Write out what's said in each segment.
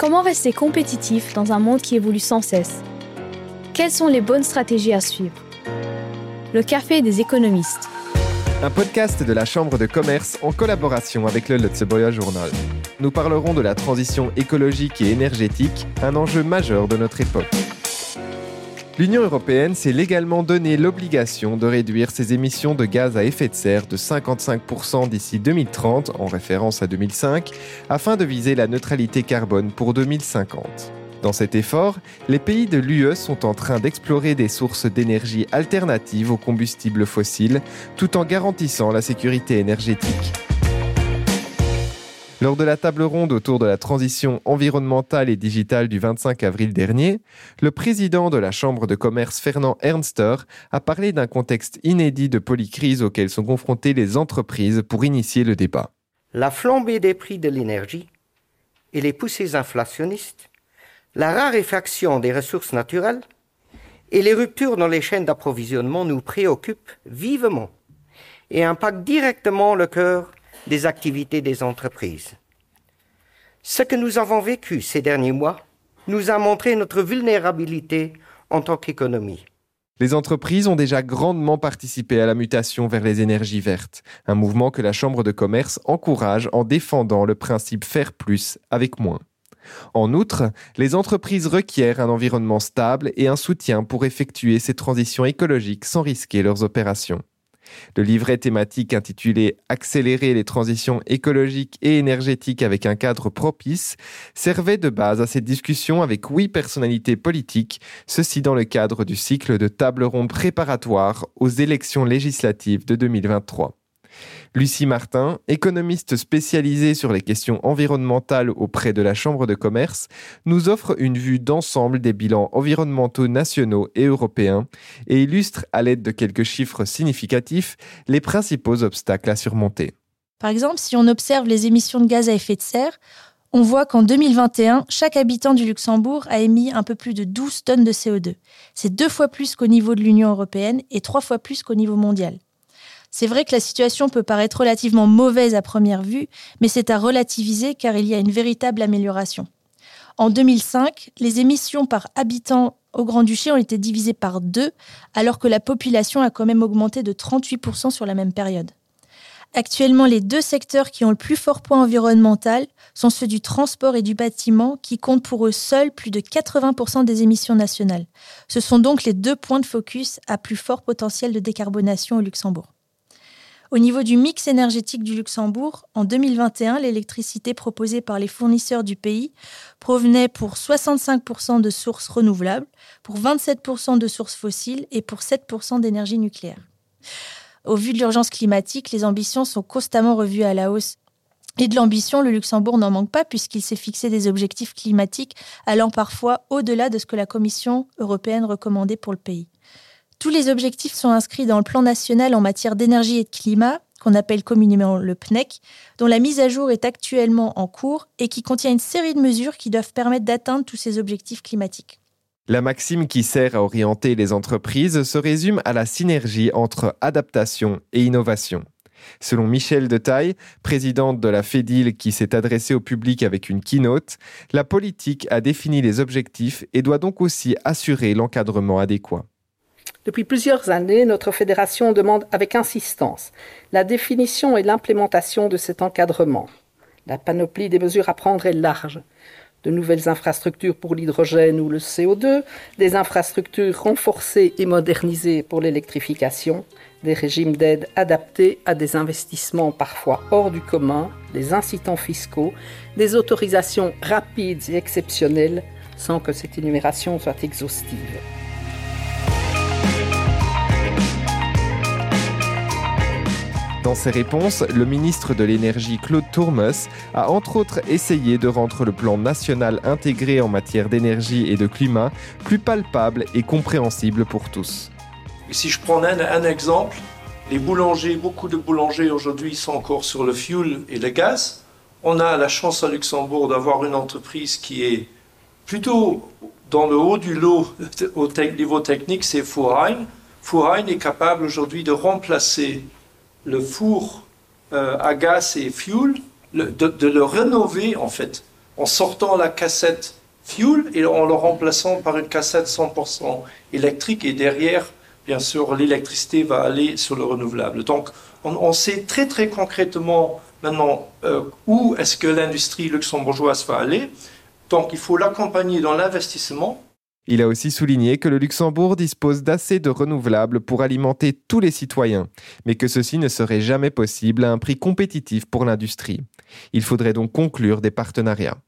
Comment rester compétitif dans un monde qui évolue sans cesse? Quelles sont les bonnes stratégies à suivre? Le café des économistes. Un podcast de la Chambre de commerce en collaboration avec le Lutzeboya Journal. Nous parlerons de la transition écologique et énergétique, un enjeu majeur de notre époque. L'Union européenne s'est légalement donné l'obligation de réduire ses émissions de gaz à effet de serre de 55% d'ici 2030, en référence à 2005, afin de viser la neutralité carbone pour 2050. Dans cet effort, les pays de l'UE sont en train d'explorer des sources d'énergie alternatives aux combustibles fossiles, tout en garantissant la sécurité énergétique. Lors de la table ronde autour de la transition environnementale et digitale du 25 avril dernier, le président de la Chambre de commerce Fernand Ernster a parlé d'un contexte inédit de polycrise auquel sont confrontées les entreprises pour initier le débat. La flambée des prix de l'énergie et les poussées inflationnistes, la raréfaction des ressources naturelles et les ruptures dans les chaînes d'approvisionnement nous préoccupent vivement et impactent directement le cœur des activités des entreprises. Ce que nous avons vécu ces derniers mois nous a montré notre vulnérabilité en tant qu'économie. Les entreprises ont déjà grandement participé à la mutation vers les énergies vertes, un mouvement que la Chambre de commerce encourage en défendant le principe faire plus avec moins. En outre, les entreprises requièrent un environnement stable et un soutien pour effectuer ces transitions écologiques sans risquer leurs opérations. Le livret thématique intitulé Accélérer les transitions écologiques et énergétiques avec un cadre propice servait de base à cette discussion avec huit personnalités politiques, ceci dans le cadre du cycle de table ronde préparatoire aux élections législatives de 2023. Lucie Martin, économiste spécialisée sur les questions environnementales auprès de la Chambre de commerce, nous offre une vue d'ensemble des bilans environnementaux nationaux et européens et illustre à l'aide de quelques chiffres significatifs les principaux obstacles à surmonter. Par exemple, si on observe les émissions de gaz à effet de serre, on voit qu'en 2021, chaque habitant du Luxembourg a émis un peu plus de 12 tonnes de CO2. C'est deux fois plus qu'au niveau de l'Union européenne et trois fois plus qu'au niveau mondial. C'est vrai que la situation peut paraître relativement mauvaise à première vue, mais c'est à relativiser car il y a une véritable amélioration. En 2005, les émissions par habitant au Grand-Duché ont été divisées par deux, alors que la population a quand même augmenté de 38% sur la même période. Actuellement, les deux secteurs qui ont le plus fort poids environnemental sont ceux du transport et du bâtiment, qui comptent pour eux seuls plus de 80% des émissions nationales. Ce sont donc les deux points de focus à plus fort potentiel de décarbonation au Luxembourg. Au niveau du mix énergétique du Luxembourg, en 2021, l'électricité proposée par les fournisseurs du pays provenait pour 65% de sources renouvelables, pour 27% de sources fossiles et pour 7% d'énergie nucléaire. Au vu de l'urgence climatique, les ambitions sont constamment revues à la hausse. Et de l'ambition, le Luxembourg n'en manque pas puisqu'il s'est fixé des objectifs climatiques allant parfois au-delà de ce que la Commission européenne recommandait pour le pays. Tous les objectifs sont inscrits dans le plan national en matière d'énergie et de climat, qu'on appelle communément le PNEC, dont la mise à jour est actuellement en cours et qui contient une série de mesures qui doivent permettre d'atteindre tous ces objectifs climatiques. La maxime qui sert à orienter les entreprises se résume à la synergie entre adaptation et innovation. Selon Michel de Taille, présidente de la FEDIL qui s'est adressée au public avec une keynote, la politique a défini les objectifs et doit donc aussi assurer l'encadrement adéquat. Depuis plusieurs années, notre fédération demande avec insistance la définition et l'implémentation de cet encadrement. La panoplie des mesures à prendre est large. De nouvelles infrastructures pour l'hydrogène ou le CO2, des infrastructures renforcées et modernisées pour l'électrification, des régimes d'aide adaptés à des investissements parfois hors du commun, des incitants fiscaux, des autorisations rapides et exceptionnelles sans que cette énumération soit exhaustive. Dans ses réponses, le ministre de l'Énergie Claude Tourmes a entre autres essayé de rendre le plan national intégré en matière d'énergie et de climat plus palpable et compréhensible pour tous. Si je prends un, exemple, les boulangers, beaucoup de boulangers aujourd'hui sont encore sur le fuel et le gaz. On a la chance à Luxembourg d'avoir une entreprise qui est plutôt dans le haut du lot au niveau technique, c'est Furheim. Furheim est capable aujourd'hui de remplacer le four euh, à gaz et fuel, de, le rénover en fait en sortant la cassette fuel et en le remplaçant par une cassette 100% électrique et derrière, bien sûr, l'électricité va aller sur le renouvelable. Donc, on, sait très très concrètement maintenant euh, où est-ce que l'industrie luxembourgeoise va aller. Donc, il faut l'accompagner dans l'investissement. Il a aussi souligné que le Luxembourg dispose d'assez de renouvelables pour alimenter tous les citoyens, mais que ceci ne serait jamais possible à un prix compétitif pour l'industrie. Il faudrait donc conclure des partenariats.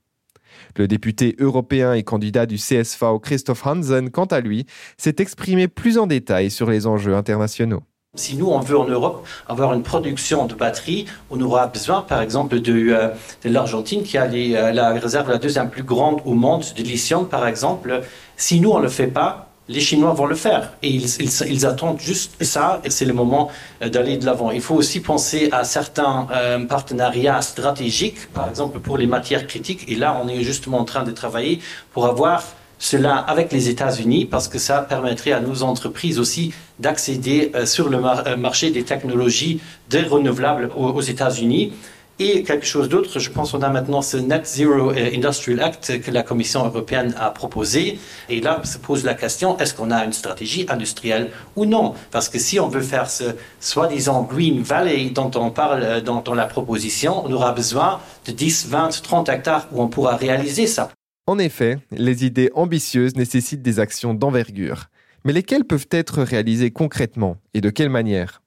Le député européen et candidat du CSV, Christoph Hansen, quant à lui, s'est exprimé plus en détail sur les enjeux internationaux. Si nous, on veut en Europe avoir une production de batteries, on aura besoin, par exemple, de, euh, l'Argentine, qui a euh, la réserve la deuxième plus grande au monde de lithium, par exemple. Si nous, on ne le fait pas, les Chinois vont le faire. Et ils, attendent juste ça, et c'est le moment euh, d'aller de l'avant. Il faut aussi penser à certains partenariats stratégiques, par exemple pour les matières critiques. Et là, on est justement en train de travailler pour avoir cela avec les États-Unis parce que ça permettrait à nos entreprises aussi d'accéder euh, sur le euh, marché des technologies des renouvelables aux, États-Unis. Et quelque chose d'autre, je pense qu'on a maintenant ce Net Zero euh, Industrial Act que la Commission européenne a proposé. Et là se pose la question, est-ce qu'on a une stratégie industrielle ou non? Parce que si on veut faire ce soi-disant Green Valley dont on parle dans, dans la proposition, on aura besoin de 10, 20, 30 hectares où on pourra réaliser ça. En effet, les idées ambitieuses nécessitent des actions d'envergure. Mais lesquelles peuvent être réalisées concrètement et de quelle manière?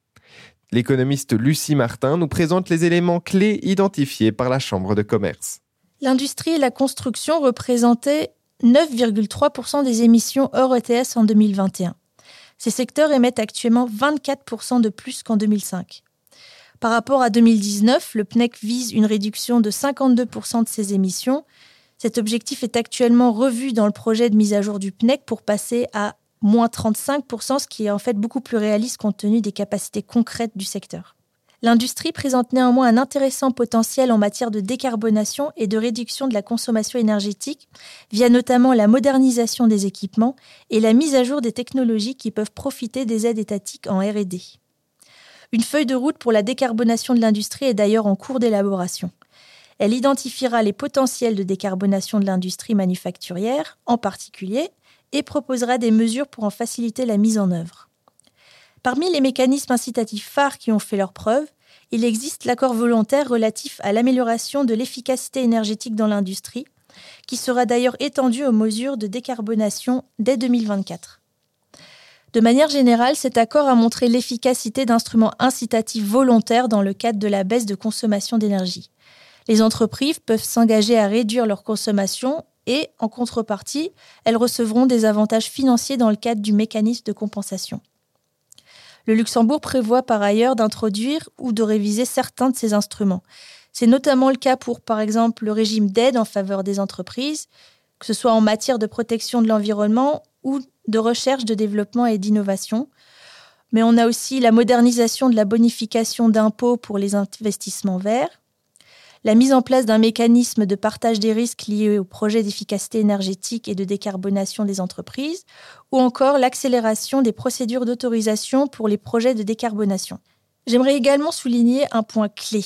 L'économiste Lucie Martin nous présente les éléments clés identifiés par la Chambre de commerce. L'industrie et la construction représentaient 9,3% des émissions hors ETS en 2021. Ces secteurs émettent actuellement 24% de plus qu'en 2005. Par rapport à 2019, le PNEC vise une réduction de 52% de ses émissions cet objectif est actuellement revu dans le projet de mise à jour du PNEC pour passer à moins 35%, ce qui est en fait beaucoup plus réaliste compte tenu des capacités concrètes du secteur. L'industrie présente néanmoins un intéressant potentiel en matière de décarbonation et de réduction de la consommation énergétique, via notamment la modernisation des équipements et la mise à jour des technologies qui peuvent profiter des aides étatiques en RD. Une feuille de route pour la décarbonation de l'industrie est d'ailleurs en cours d'élaboration. Elle identifiera les potentiels de décarbonation de l'industrie manufacturière, en particulier, et proposera des mesures pour en faciliter la mise en œuvre. Parmi les mécanismes incitatifs phares qui ont fait leurs preuves, il existe l'accord volontaire relatif à l'amélioration de l'efficacité énergétique dans l'industrie, qui sera d'ailleurs étendu aux mesures de décarbonation dès 2024. De manière générale, cet accord a montré l'efficacité d'instruments incitatifs volontaires dans le cadre de la baisse de consommation d'énergie. Les entreprises peuvent s'engager à réduire leur consommation et, en contrepartie, elles recevront des avantages financiers dans le cadre du mécanisme de compensation. Le Luxembourg prévoit par ailleurs d'introduire ou de réviser certains de ces instruments. C'est notamment le cas pour, par exemple, le régime d'aide en faveur des entreprises, que ce soit en matière de protection de l'environnement ou de recherche, de développement et d'innovation. Mais on a aussi la modernisation de la bonification d'impôts pour les investissements verts, la mise en place d'un mécanisme de partage des risques liés au projet d'efficacité énergétique et de décarbonation des entreprises, ou encore l'accélération des procédures d'autorisation pour les projets de décarbonation. J'aimerais également souligner un point clé.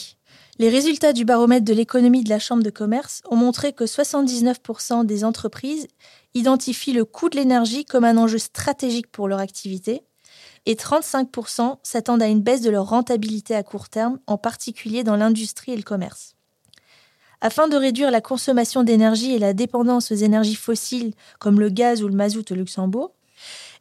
Les résultats du baromètre de l'économie de la Chambre de commerce ont montré que 79% des entreprises identifient le coût de l'énergie comme un enjeu stratégique pour leur activité et 35% s'attendent à une baisse de leur rentabilité à court terme, en particulier dans l'industrie et le commerce. Afin de réduire la consommation d'énergie et la dépendance aux énergies fossiles comme le gaz ou le mazout au Luxembourg,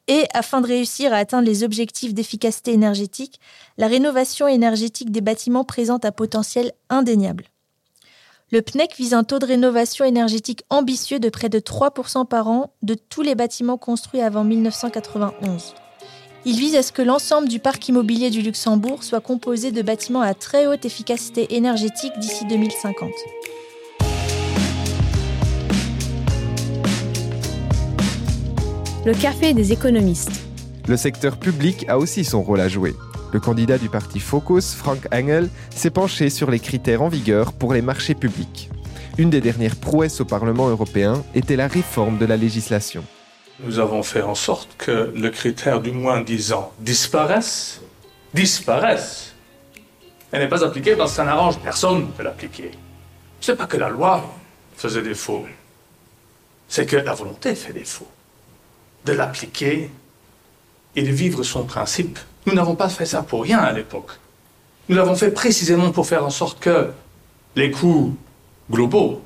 et afin de réussir à atteindre les objectifs d'efficacité énergétique, la rénovation énergétique des bâtiments présente un potentiel indéniable. Le PNEC vise un taux de rénovation énergétique ambitieux de près de 3% par an de tous les bâtiments construits avant 1991. Il vise à ce que l'ensemble du parc immobilier du Luxembourg soit composé de bâtiments à très haute efficacité énergétique d'ici 2050. Le café des économistes. Le secteur public a aussi son rôle à jouer. Le candidat du parti Focus, Frank Engel, s'est penché sur les critères en vigueur pour les marchés publics. Une des dernières prouesses au Parlement européen était la réforme de la législation nous avons fait en sorte que le critère du moins 10 ans disparaisse, disparaisse, et n'est pas appliqué parce que ça n'arrange personne de l'appliquer. C'est pas que la loi faisait défaut. C'est que la volonté fait défaut. De l'appliquer et de vivre son principe. Nous n'avons pas fait ça pour rien à l'époque. Nous l'avons fait précisément pour faire en sorte que les coûts globaux,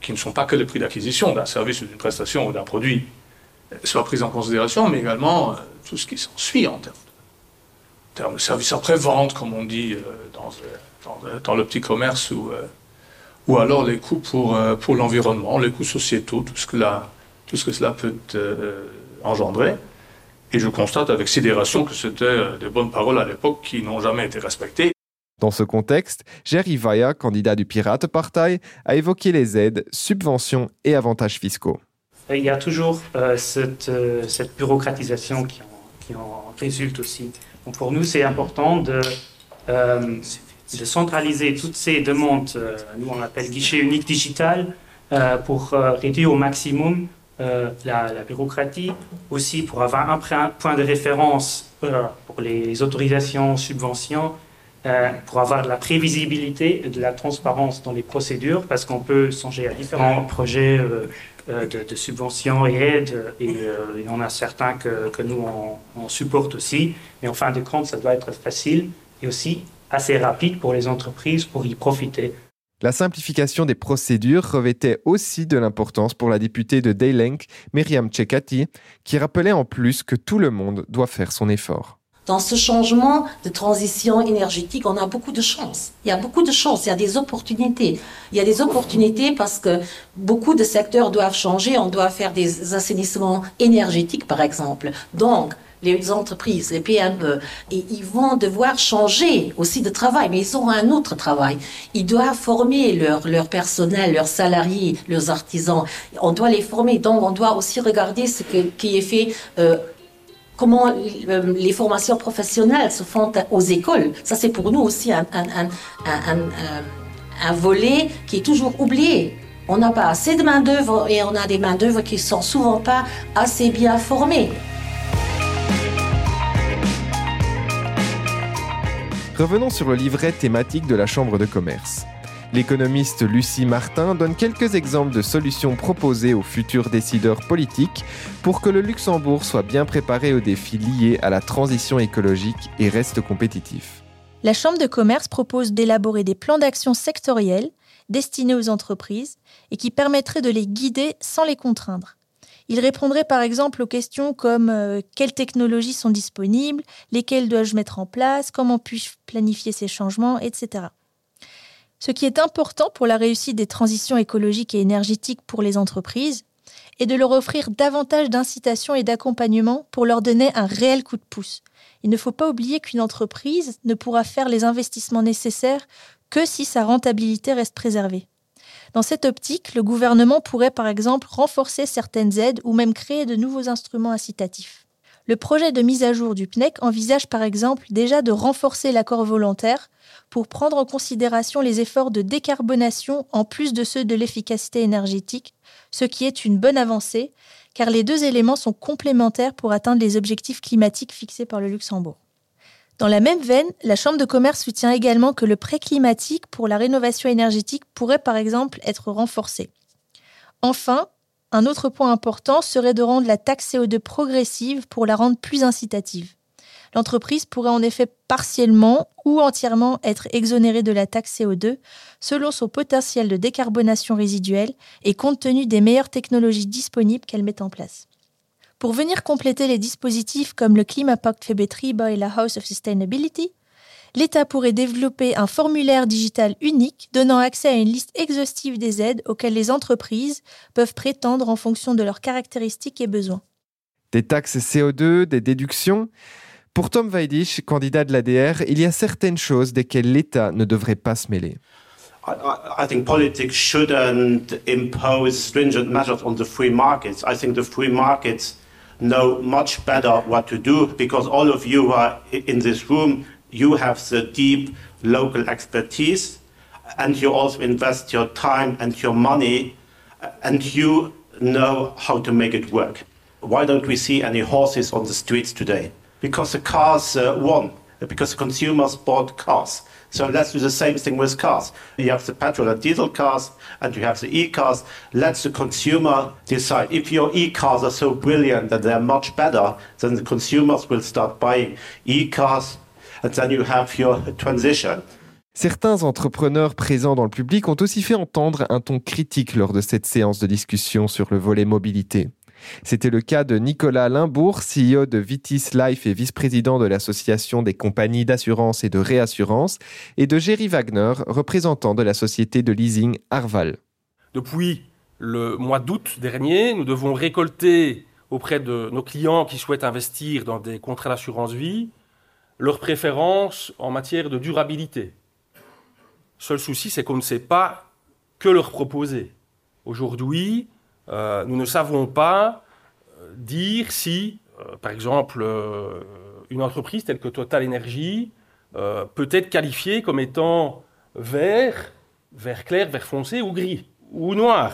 qui ne sont pas que le prix d'acquisition d'un service ou d'une prestation ou d'un produit, soient pris en considération, mais également euh, tout ce qui s'ensuit en termes de, termes de services après-vente, comme on dit euh, dans, dans, le petit commerce, ou, euh, ou alors les coûts pour, pour l'environnement, les coûts sociétaux, tout ce que, tout ce que cela peut engendrer. Et je constate avec sidération que c'était des bonnes paroles à l'époque qui n'ont jamais été respectées. Dans ce contexte, Jerry Vaya, candidat du Pirate Party, a évoqué les aides, subventions et avantages fiscaux. Il y a toujours euh, cette, euh, cette, bureaucratisation qui en, résulte aussi. Donc pour nous, c'est important de, euh, centraliser toutes ces demandes, nous on appelle guichet unique digital, pour réduire au maximum la, la, bureaucratie, aussi pour avoir un point de référence pour les autorisations, subventions, pour avoir de la prévisibilité et de la transparence dans les procédures, parce qu'on peut songer à différents projets de, de, subventions et aides, et il y en a certains que, que nous on, supporte aussi, mais en fin de compte, ça doit être facile et aussi assez rapide pour les entreprises pour y profiter. La simplification des procédures revêtait aussi de l'importance pour la députée de Daylenk, Myriam Tchekati, qui rappelait en plus que tout le monde doit faire son effort dans ce changement de transition énergétique, on a beaucoup de chance. Il y a beaucoup de chance, il y a des opportunités. Il y a des opportunités parce que beaucoup de secteurs doivent changer. On doit faire des assainissements énergétiques, par exemple. Donc, les entreprises, les PME, et ils vont devoir changer aussi de travail, mais ils auront un autre travail. Ils doivent former leur, leur personnel, leurs salariés, leurs artisans. On doit les former. Donc, on doit aussi regarder ce que, qui est fait euh, comment euh, les formations professionnelles se font aux écoles. Ça, c'est pour nous aussi un, un, volet qui est toujours oublié. On n'a pas assez de main-d'œuvre et on a des main-d'œuvre qui sont souvent pas assez bien formées. Revenons sur le livret thématique de la Chambre de commerce. L'économiste Lucie Martin donne quelques exemples de solutions proposées aux futurs décideurs politiques pour que le Luxembourg soit bien préparé aux défis liés à la transition écologique et reste compétitif. La Chambre de commerce propose d'élaborer des plans d'action sectoriels destinés aux entreprises et qui permettraient de les guider sans les contraindre. Il répondrait par exemple aux questions comme euh, quelles technologies sont disponibles, lesquelles dois-je mettre en place, comment puis-je planifier ces changements, etc. Ce qui est important pour la réussite des transitions écologiques et énergétiques pour les entreprises est de leur offrir davantage d'incitation et d'accompagnement pour leur donner un réel coup de pouce. Il ne faut pas oublier qu'une entreprise ne pourra faire les investissements nécessaires que si sa rentabilité reste préservée. Dans cette optique, le gouvernement pourrait par exemple renforcer certaines aides ou même créer de nouveaux instruments incitatifs. Le projet de mise à jour du PNEC envisage par exemple déjà de renforcer l'accord volontaire pour prendre en considération les efforts de décarbonation en plus de ceux de l'efficacité énergétique, ce qui est une bonne avancée, car les deux éléments sont complémentaires pour atteindre les objectifs climatiques fixés par le Luxembourg. Dans la même veine, la Chambre de commerce soutient également que le prêt climatique pour la rénovation énergétique pourrait par exemple être renforcé. Enfin, un autre point important serait de rendre la taxe CO2 progressive pour la rendre plus incitative. L'entreprise pourrait en effet partiellement ou entièrement être exonérée de la taxe CO2 selon son potentiel de décarbonation résiduelle et compte tenu des meilleures technologies disponibles qu'elle met en place. Pour venir compléter les dispositifs comme le Klimapact Febetriba et la House of Sustainability, l'État pourrait développer un formulaire digital unique donnant accès à une liste exhaustive des aides auxquelles les entreprises peuvent prétendre en fonction de leurs caractéristiques et besoins. Des taxes CO2, des déductions Pour Tom Weidisch, candidat de l'ADR, il y a certaines choses desquelles l'État ne devrait pas se mêler. I, I think politics shouldn't impose stringent measures on the free markets. I think the free markets know much better what to do because all of you are in this room, you have the deep local expertise and you also invest your time and your money and you know how to make it work. Why don't we see any horses on the streets today? Because the cars uh, won. because consumers bought cars. So let's do the same thing with cars. You have the petrol and diesel cars, and you have the e-cars. Let the consumer decide. If your e-cars are so brilliant that they're much better, then the consumers will start buying e-cars, and then you have your transition. Certains entrepreneurs présents dans le public ont aussi fait entendre un ton critique lors de cette séance de discussion sur le volet mobilité. C'était le cas de Nicolas Limbourg, CEO de Vitis Life et vice-président de l'Association des compagnies d'assurance et de réassurance, et de Jerry Wagner, représentant de la société de leasing Arval. Depuis le mois d'août dernier, nous devons récolter auprès de nos clients qui souhaitent investir dans des contrats d'assurance vie leurs préférences en matière de durabilité. Seul souci, c'est qu'on ne sait pas que leur proposer. Aujourd'hui, euh, nous ne savons pas euh, dire si, euh, par exemple, une entreprise telle que Total Energy peut être qualifiée comme étant vert, vert clair, vert foncé ou gris ou noir.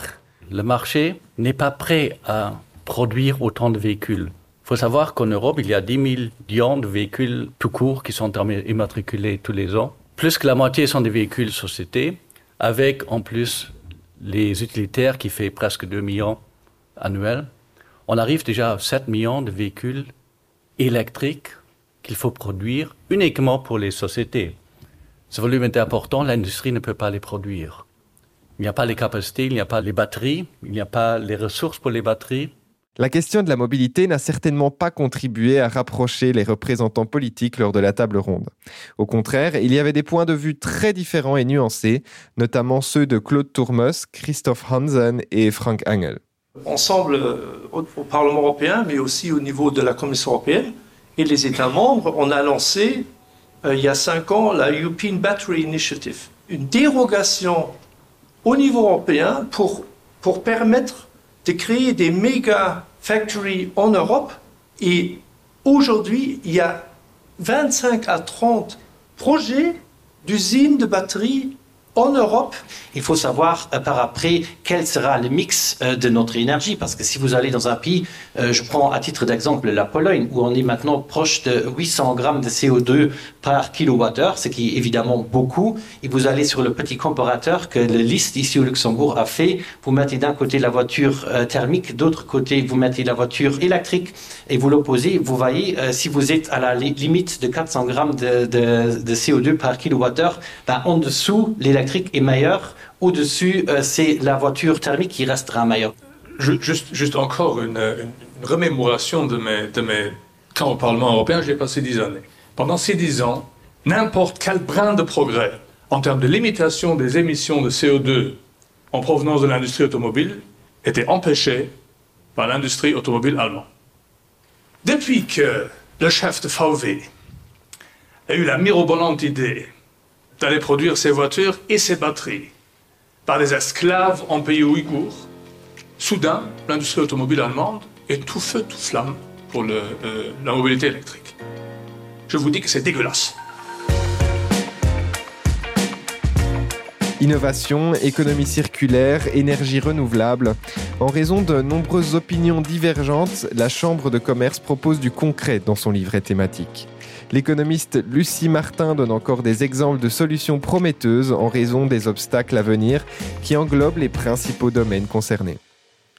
Le marché n'est pas prêt à produire autant de véhicules. Il faut savoir qu'en Europe, il y a 10 millions de véhicules tout court qui sont immatriculés tous les ans. Plus que la moitié sont des véhicules sociétés, avec en plus les utilitaires qui fait presque 2 millions annuels. On arrive déjà à 7 millions de véhicules électriques qu'il faut produire uniquement pour les sociétés. Ce volume est important, l'industrie ne peut pas les produire. Il n'y a pas les capacités, il n'y a pas les batteries, il n'y a pas les ressources pour les batteries. La question de la mobilité n'a certainement pas contribué à rapprocher les représentants politiques lors de la table ronde. Au contraire, il y avait des points de vue très différents et nuancés, notamment ceux de Claude Tourmos, Christophe Hansen et Frank Engel. Ensemble euh, au, au Parlement européen, mais aussi au niveau de la Commission européenne et les États membres, on a lancé euh, il y a cinq ans la European Battery Initiative, une dérogation au niveau européen pour, pour permettre de créer des méga factories en Europe. Et aujourd'hui, il y a 25 à 30 projets d'usines de batteries en Europe. Il faut savoir euh, par après quel sera le mix euh, de notre énergie, parce que si vous allez dans un pays, euh, je prends à titre d'exemple la Pologne, où on est maintenant proche de 800 grammes de CO2 par kilowattheure, ce qui est évidemment beaucoup, et vous allez sur le petit comparateur que le liste ici au Luxembourg a fait, vous mettez d'un côté la voiture thermique, d'autre côté vous mettez la voiture électrique, et vous l'opposez, vous voyez, si vous êtes à la li limite de 400 grammes de CO2 par kilowattheure, ben, en dessous, l'électrique est meilleur, au-dessus, euh, c'est la voiture thermique qui restera meilleure. Juste, encore une, remémoration de mes, de temps au Parlement européen, j'ai passé dix années. Pendant ces dix ans, n'importe quel brin de progrès en termes de limitation des émissions de CO2 en provenance de l'industrie automobile était empêché par l'industrie automobile allemande. Depuis que le chef de VW a eu la mirobolante idée d'aller produire ses voitures et ses batteries par des esclaves en pays ouïghours, soudain, l'industrie automobile allemande est tout feu, tout flamme pour euh, la mobilité électrique. Je vous dis que c'est dégueulasse. Innovation, économie circulaire, énergie renouvelable. En raison de nombreuses opinions divergentes, la Chambre de commerce propose du concret dans son livret thématique. L'économiste Lucie Martin donne encore des exemples de solutions prometteuses en raison des obstacles à venir qui englobent les principaux domaines concernés.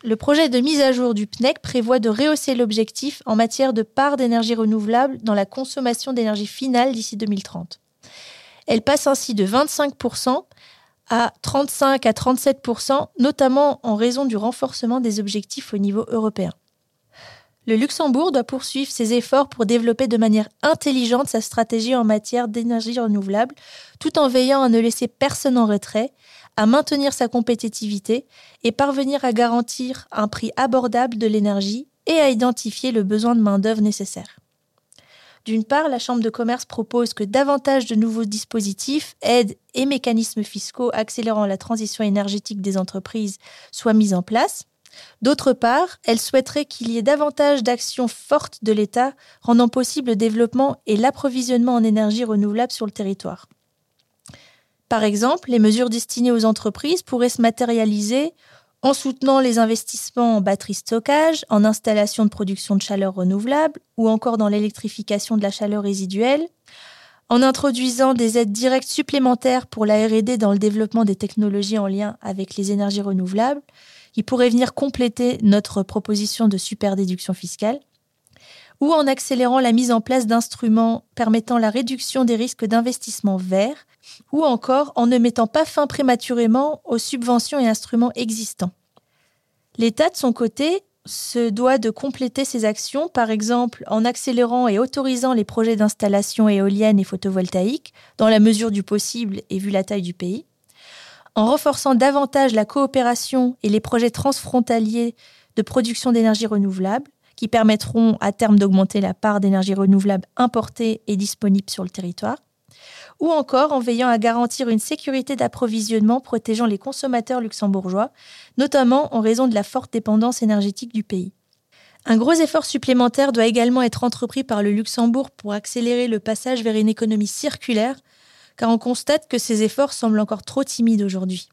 Le projet de mise à jour du PNEC prévoit de rehausser l'objectif en matière de part d'énergie renouvelable dans la consommation d'énergie finale d'ici 2030. Elle passe ainsi de 25% à 35 à 37%, notamment en raison du renforcement des objectifs au niveau européen. Le Luxembourg doit poursuivre ses efforts pour développer de manière intelligente sa stratégie en matière d'énergie renouvelable, tout en veillant à ne laisser personne en retrait, à maintenir sa compétitivité et parvenir à garantir un prix abordable de l'énergie et à identifier le besoin de main-d'œuvre nécessaire. D'une part, la Chambre de commerce propose que davantage de nouveaux dispositifs, aides et mécanismes fiscaux accélérant la transition énergétique des entreprises soient mis en place. D'autre part, elle souhaiterait qu'il y ait davantage d'actions fortes de l'État rendant possible le développement et l'approvisionnement en énergie renouvelable sur le territoire. Par exemple, les mesures destinées aux entreprises pourraient se matérialiser en soutenant les investissements en batterie stockage, en installation de production de chaleur renouvelable ou encore dans l'électrification de la chaleur résiduelle, en introduisant des aides directes supplémentaires pour la RD dans le développement des technologies en lien avec les énergies renouvelables, qui pourraient venir compléter notre proposition de super déduction fiscale, ou en accélérant la mise en place d'instruments permettant la réduction des risques d'investissement vert, ou encore en ne mettant pas fin prématurément aux subventions et instruments existants. L'État, de son côté, se doit de compléter ses actions, par exemple en accélérant et autorisant les projets d'installation éolienne et photovoltaïque, dans la mesure du possible et vu la taille du pays, en renforçant davantage la coopération et les projets transfrontaliers de production d'énergie renouvelable, qui permettront à terme d'augmenter la part d'énergie renouvelable importée et disponible sur le territoire, ou encore en veillant à garantir une sécurité d'approvisionnement protégeant les consommateurs luxembourgeois, notamment en raison de la forte dépendance énergétique du pays. Un gros effort supplémentaire doit également être entrepris par le Luxembourg pour accélérer le passage vers une économie circulaire, car on constate que ces efforts semblent encore trop timides aujourd'hui.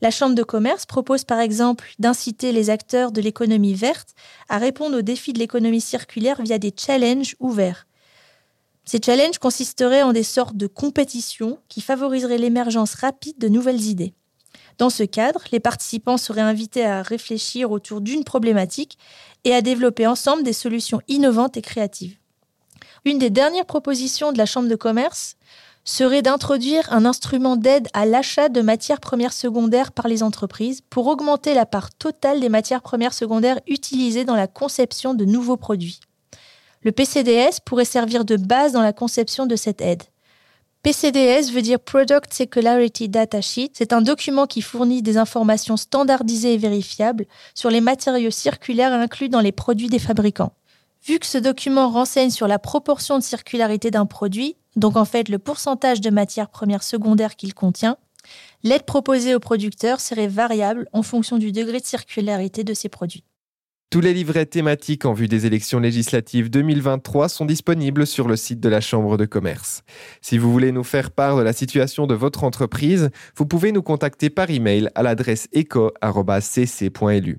La Chambre de commerce propose par exemple d'inciter les acteurs de l'économie verte à répondre aux défis de l'économie circulaire via des challenges ouverts. Ces challenges consisteraient en des sortes de compétitions qui favoriseraient l'émergence rapide de nouvelles idées. Dans ce cadre, les participants seraient invités à réfléchir autour d'une problématique et à développer ensemble des solutions innovantes et créatives. Une des dernières propositions de la Chambre de commerce serait d'introduire un instrument d'aide à l'achat de matières premières secondaires par les entreprises pour augmenter la part totale des matières premières secondaires utilisées dans la conception de nouveaux produits. Le PCDS pourrait servir de base dans la conception de cette aide. PCDS veut dire Product Circularity Data Sheet. C'est un document qui fournit des informations standardisées et vérifiables sur les matériaux circulaires inclus dans les produits des fabricants. Vu que ce document renseigne sur la proportion de circularité d'un produit, donc en fait le pourcentage de matières premières secondaires qu'il contient, l'aide proposée aux producteurs serait variable en fonction du degré de circularité de ces produits. Tous les livrets thématiques en vue des élections législatives 2023 sont disponibles sur le site de la Chambre de commerce. Si vous voulez nous faire part de la situation de votre entreprise, vous pouvez nous contacter par email à l'adresse eco.cc.lu.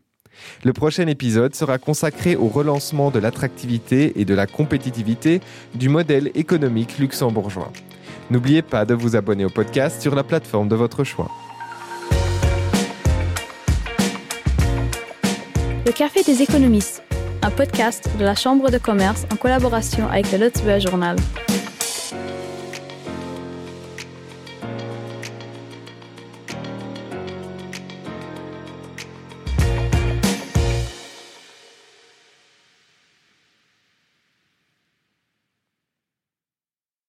Le prochain épisode sera consacré au relancement de l'attractivité et de la compétitivité du modèle économique luxembourgeois. N'oubliez pas de vous abonner au podcast sur la plateforme de votre choix. Le Café des économistes, un podcast de la Chambre de commerce en collaboration avec le Lutzberg Journal.